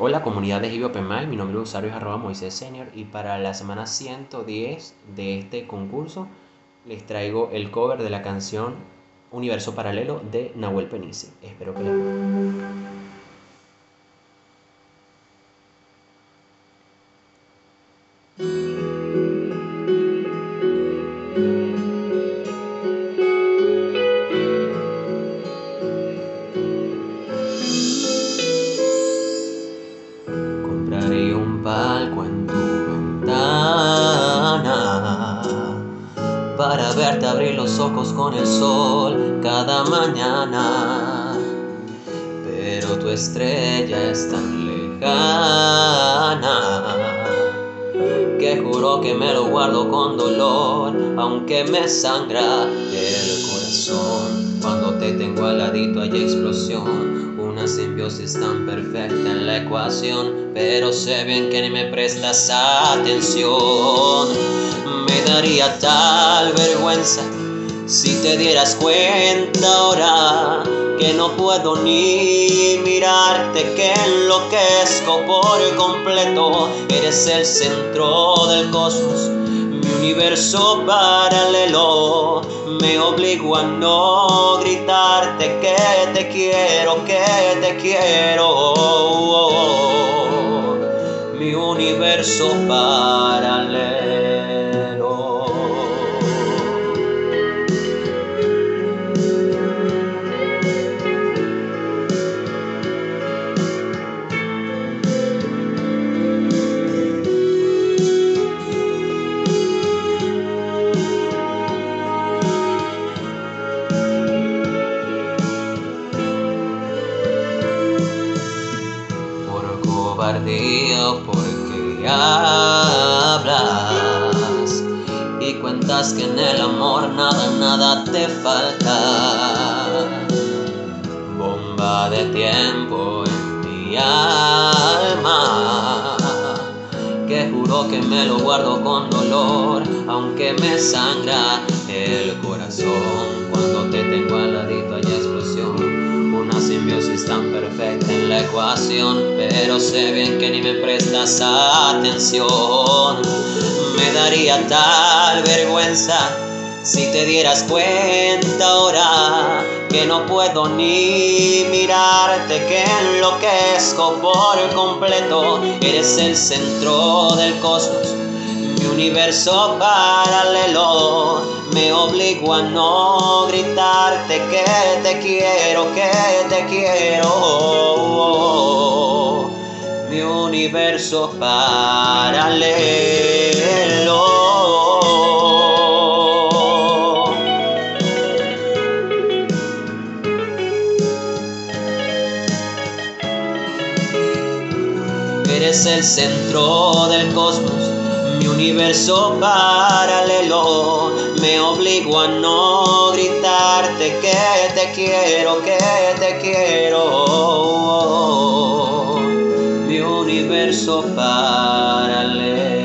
Hola comunidad de Mind, mi nombre de usuario es arroba Moisés Senior y para la semana 110 de este concurso les traigo el cover de la canción Universo Paralelo de Nahuel Penici. Espero que les guste. Para verte abrir los ojos con el sol cada mañana. Pero tu estrella es tan lejana que juro que me lo guardo con dolor, aunque me sangra el corazón. Te tengo al ladito hay explosión una simbiosis tan perfecta en la ecuación, pero sé bien que ni me prestas atención. Me daría tal vergüenza si te dieras cuenta ahora que no puedo ni mirarte, que enloquezco por completo. Eres el centro del cosmos universo paralelo me obligo a no gritarte que te quiero, que te quiero. mi universo paralelo. Porque hablas y cuentas que en el amor nada, nada te falta. Bomba de tiempo en mi alma, que juro que me lo guardo con dolor, aunque me sangra el corazón cuando te tengo al ladito hay explosión simbiosis tan perfecta ecuación, pero sé bien que ni me prestas atención. Me daría tal vergüenza si te dieras cuenta ahora que no puedo ni mirarte, que enloquezco por completo. Eres el centro del cosmos universo paralelo me obligo a no gritarte que te quiero, que te quiero. Mi universo paralelo. Eres el centro del cosmos mi universo paralelo. Me obligo a no gritarte que te quiero, que te quiero. Mi universo paralelo